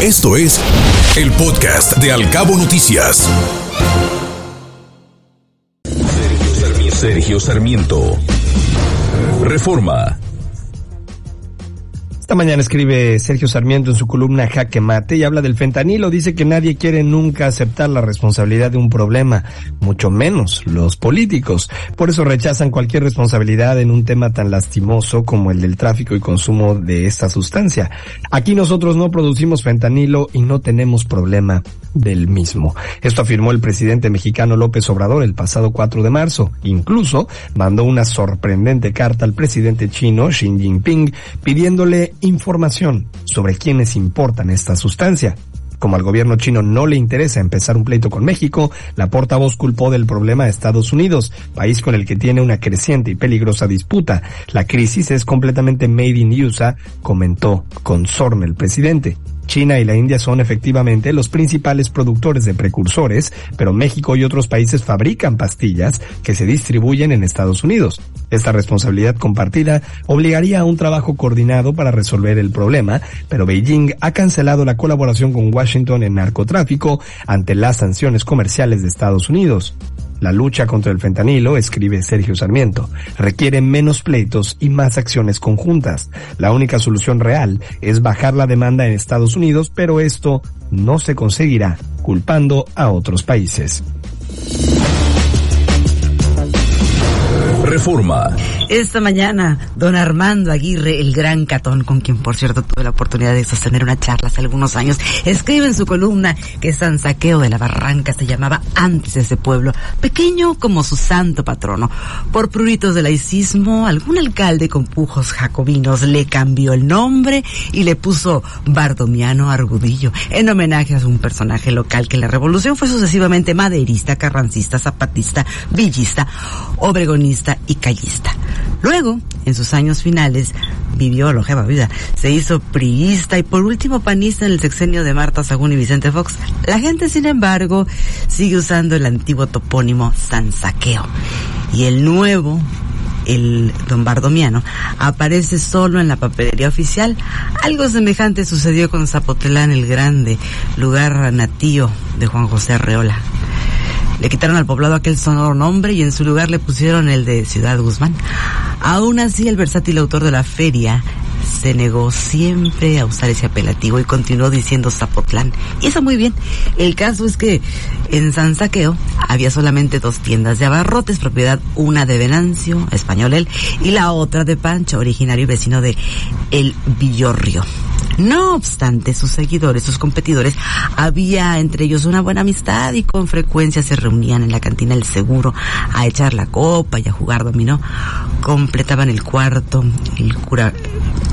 Esto es el podcast de Alcabo Noticias. Sergio Sarmiento. Reforma. Esta mañana escribe Sergio Sarmiento en su columna Jaque Mate y habla del fentanilo. Dice que nadie quiere nunca aceptar la responsabilidad de un problema, mucho menos los políticos. Por eso rechazan cualquier responsabilidad en un tema tan lastimoso como el del tráfico y consumo de esta sustancia. Aquí nosotros no producimos fentanilo y no tenemos problema del mismo. Esto afirmó el presidente mexicano López Obrador el pasado 4 de marzo. Incluso mandó una sorprendente carta al presidente chino Xi Jinping pidiéndole información sobre quiénes importan esta sustancia. Como al gobierno chino no le interesa empezar un pleito con México, la portavoz culpó del problema a Estados Unidos, país con el que tiene una creciente y peligrosa disputa. La crisis es completamente made in USA, comentó con sorna el presidente. China y la India son efectivamente los principales productores de precursores, pero México y otros países fabrican pastillas que se distribuyen en Estados Unidos. Esta responsabilidad compartida obligaría a un trabajo coordinado para resolver el problema, pero Beijing ha cancelado la colaboración con Washington en narcotráfico ante las sanciones comerciales de Estados Unidos. La lucha contra el fentanilo, escribe Sergio Sarmiento, requiere menos pleitos y más acciones conjuntas. La única solución real es bajar la demanda en Estados Unidos, pero esto no se conseguirá culpando a otros países. Reforma. Esta mañana, don Armando Aguirre, el gran catón, con quien por cierto tuve la oportunidad de sostener una charla hace algunos años, escribe en su columna que San Saqueo de la Barranca se llamaba antes ese pueblo, pequeño como su santo patrono. Por pruritos de laicismo, algún alcalde con pujos jacobinos le cambió el nombre y le puso Bardomiano Argudillo, en homenaje a un personaje local que en la revolución fue sucesivamente maderista, carrancista, zapatista, villista, obregonista y callista. Luego, en sus años finales, vivió longeva vida, se hizo priista y por último panista en el sexenio de Marta Sagún y Vicente Fox. La gente, sin embargo, sigue usando el antiguo topónimo San Saqueo. Y el nuevo, el don Bardomiano, aparece solo en la papelería oficial. Algo semejante sucedió con Zapotlán el Grande, lugar natío de Juan José Arreola. Le quitaron al poblado aquel sonoro nombre y en su lugar le pusieron el de Ciudad Guzmán. Aún así, el versátil autor de la feria se negó siempre a usar ese apelativo y continuó diciendo Zapotlán. Y eso muy bien. El caso es que en San Saqueo había solamente dos tiendas de abarrotes, propiedad una de Venancio, español él, y la otra de Pancho, originario y vecino de El Villorrio. No obstante, sus seguidores, sus competidores, había entre ellos una buena amistad y con frecuencia se reunían en la cantina del seguro a echar la copa y a jugar dominó. Completaban el cuarto el cura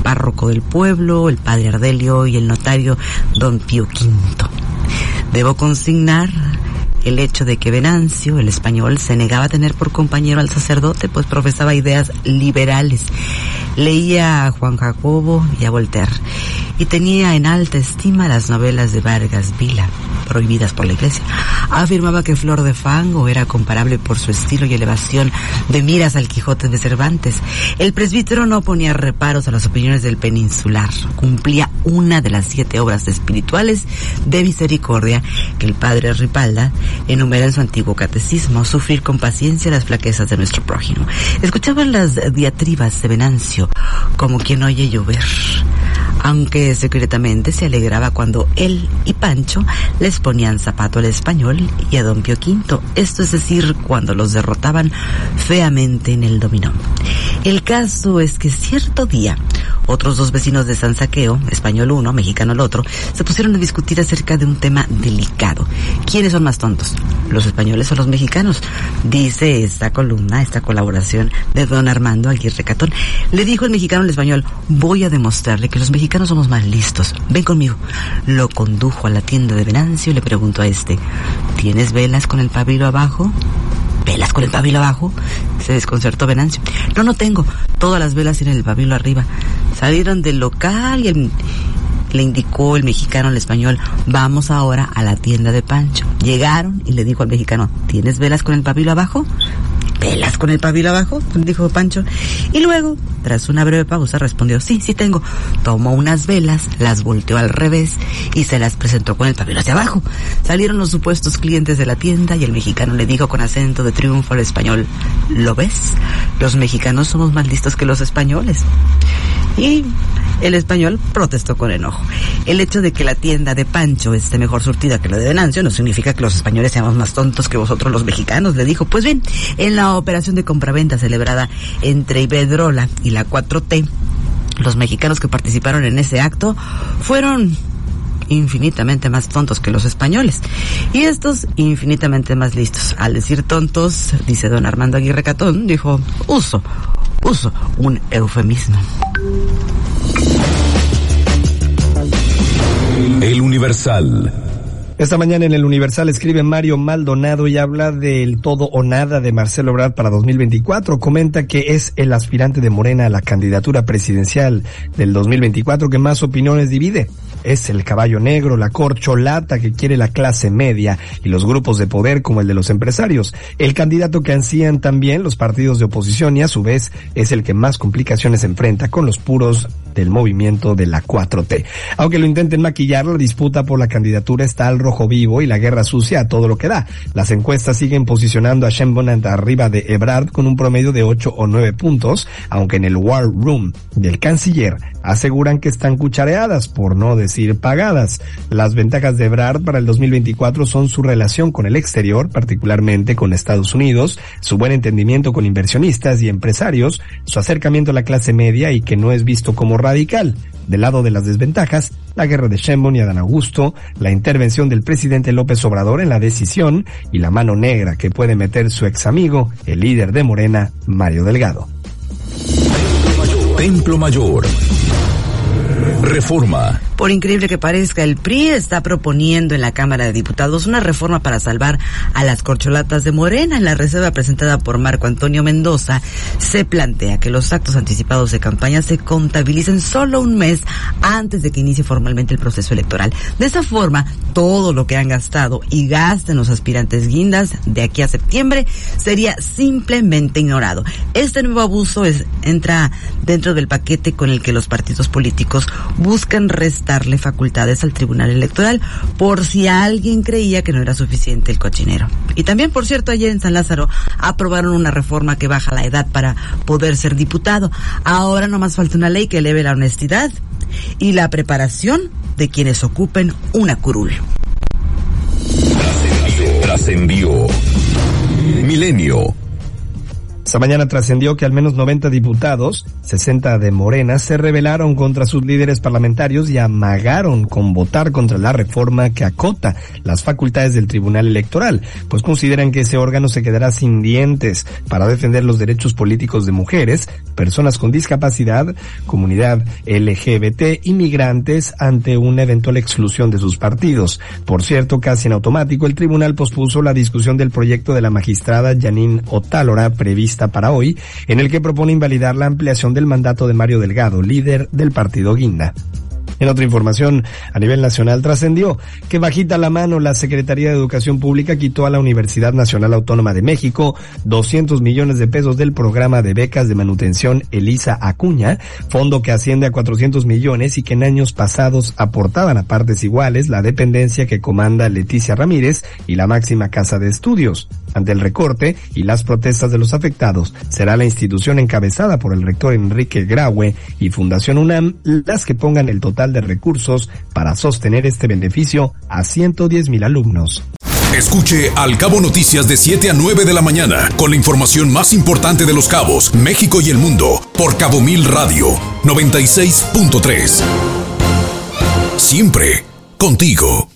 párroco del pueblo, el padre Ardelio y el notario don Pío V. Debo consignar el hecho de que Venancio, el español, se negaba a tener por compañero al sacerdote, pues profesaba ideas liberales. Leía a Juan Jacobo y a Voltaire y tenía en alta estima las novelas de Vargas Vila, prohibidas por la iglesia. Afirmaba que Flor de Fango era comparable por su estilo y elevación de miras al Quijote de Cervantes. El presbítero no ponía reparos a las opiniones del peninsular, cumplía una de las siete obras espirituales de misericordia que el padre Ripalda enumera en su antiguo catecismo, sufrir con paciencia las flaquezas de nuestro prójimo. Escuchaban las diatribas de Venancio como quien oye llover aunque secretamente se alegraba cuando él y Pancho les ponían zapato al español y a don Pío V, esto es decir, cuando los derrotaban feamente en el dominó. El caso es que cierto día, otros dos vecinos de San Saqueo, español uno, mexicano el otro, se pusieron a discutir acerca de un tema delicado. ¿Quiénes son más tontos? ¿Los españoles o los mexicanos? Dice esta columna, esta colaboración de don Armando Aguirre Catón. Le dijo el mexicano al español, voy a demostrarle que los mexicanos somos más listos. Ven conmigo. Lo condujo a la tienda de Venancio y le preguntó a este, ¿tienes velas con el pabilo abajo? ¿Velas con el pabilo abajo? Se desconcertó Venancio. No, no tengo. Todas las velas tienen el pabilo arriba. Salieron del local y el, le indicó el mexicano al español, vamos ahora a la tienda de Pancho. Llegaron y le dijo al mexicano, ¿tienes velas con el pabilo abajo? Velas con el pabilo abajo? Dijo Pancho. Y luego, tras una breve pausa, respondió, sí, sí tengo. Tomó unas velas, las volteó al revés y se las presentó con el pabilo hacia abajo. Salieron los supuestos clientes de la tienda y el mexicano le dijo con acento de triunfo al español, ¿lo ves? Los mexicanos somos más listos que los españoles. Y el español protestó con enojo. El hecho de que la tienda de Pancho esté mejor surtida que la de Venancio no significa que los españoles seamos más tontos que vosotros los mexicanos, le dijo. Pues bien, en la operación de compraventa celebrada entre Iberdrola y la 4T, los mexicanos que participaron en ese acto fueron infinitamente más tontos que los españoles. Y estos infinitamente más listos. Al decir tontos, dice don Armando Aguirre Catón, dijo, uso, uso un eufemismo. El Universal. Esta mañana en el Universal escribe Mario Maldonado y habla del todo o nada de Marcelo Ebrard para 2024. Comenta que es el aspirante de Morena a la candidatura presidencial del 2024 que más opiniones divide es el caballo negro, la corcholata que quiere la clase media y los grupos de poder como el de los empresarios. El candidato que ansían también los partidos de oposición y a su vez es el que más complicaciones enfrenta con los puros del movimiento de la 4T. Aunque lo intenten maquillar, la disputa por la candidatura está al rojo vivo y la guerra sucia a todo lo que da. Las encuestas siguen posicionando a Sheinbaum arriba de Ebrard con un promedio de 8 o 9 puntos, aunque en el War Room del canciller aseguran que están cuchareadas, por no decir pagadas. Las ventajas de Ebrard para el 2024 son su relación con el exterior, particularmente con Estados Unidos, su buen entendimiento con inversionistas y empresarios, su acercamiento a la clase media y que no es visto como radical. Del lado de las desventajas, la guerra de Sheinbaum y Adán Augusto, la intervención del presidente López Obrador en la decisión y la mano negra que puede meter su ex amigo, el líder de Morena, Mario Delgado. Templo Mayor. Reforma. Por increíble que parezca, el PRI está proponiendo en la Cámara de Diputados una reforma para salvar a las corcholatas de Morena. En la reserva presentada por Marco Antonio Mendoza, se plantea que los actos anticipados de campaña se contabilicen solo un mes antes de que inicie formalmente el proceso electoral. De esa forma, todo lo que han gastado y gasten los aspirantes guindas de aquí a septiembre sería simplemente ignorado. Este nuevo abuso entra dentro del paquete con el que los partidos políticos buscan restarle facultades al Tribunal Electoral por si alguien creía que no era suficiente el cochinero. Y también, por cierto, ayer en San Lázaro aprobaron una reforma que baja la edad para poder ser diputado. Ahora no más falta una ley que eleve la honestidad y la preparación de quienes ocupen una curul. Trascendió. Milenio esta mañana trascendió que al menos 90 diputados, 60 de Morena, se rebelaron contra sus líderes parlamentarios y amagaron con votar contra la reforma que acota las facultades del Tribunal Electoral, pues consideran que ese órgano se quedará sin dientes para defender los derechos políticos de mujeres, personas con discapacidad, comunidad LGBT, inmigrantes ante una eventual exclusión de sus partidos. Por cierto, casi en automático, el tribunal pospuso la discusión del proyecto de la magistrada Janine Otálora prevista para hoy, en el que propone invalidar la ampliación del mandato de Mario Delgado, líder del partido Guinda. En otra información, a nivel nacional trascendió que bajita la mano la Secretaría de Educación Pública quitó a la Universidad Nacional Autónoma de México 200 millones de pesos del programa de becas de manutención Elisa Acuña, fondo que asciende a 400 millones y que en años pasados aportaban a partes iguales la dependencia que comanda Leticia Ramírez y la máxima casa de estudios. Ante el recorte y las protestas de los afectados, será la institución encabezada por el rector Enrique Graue y Fundación UNAM las que pongan el total de recursos para sostener este beneficio a 110 mil alumnos. Escuche Al Cabo Noticias de 7 a 9 de la mañana con la información más importante de los cabos, México y el mundo por Cabo Mil Radio 96.3. Siempre contigo.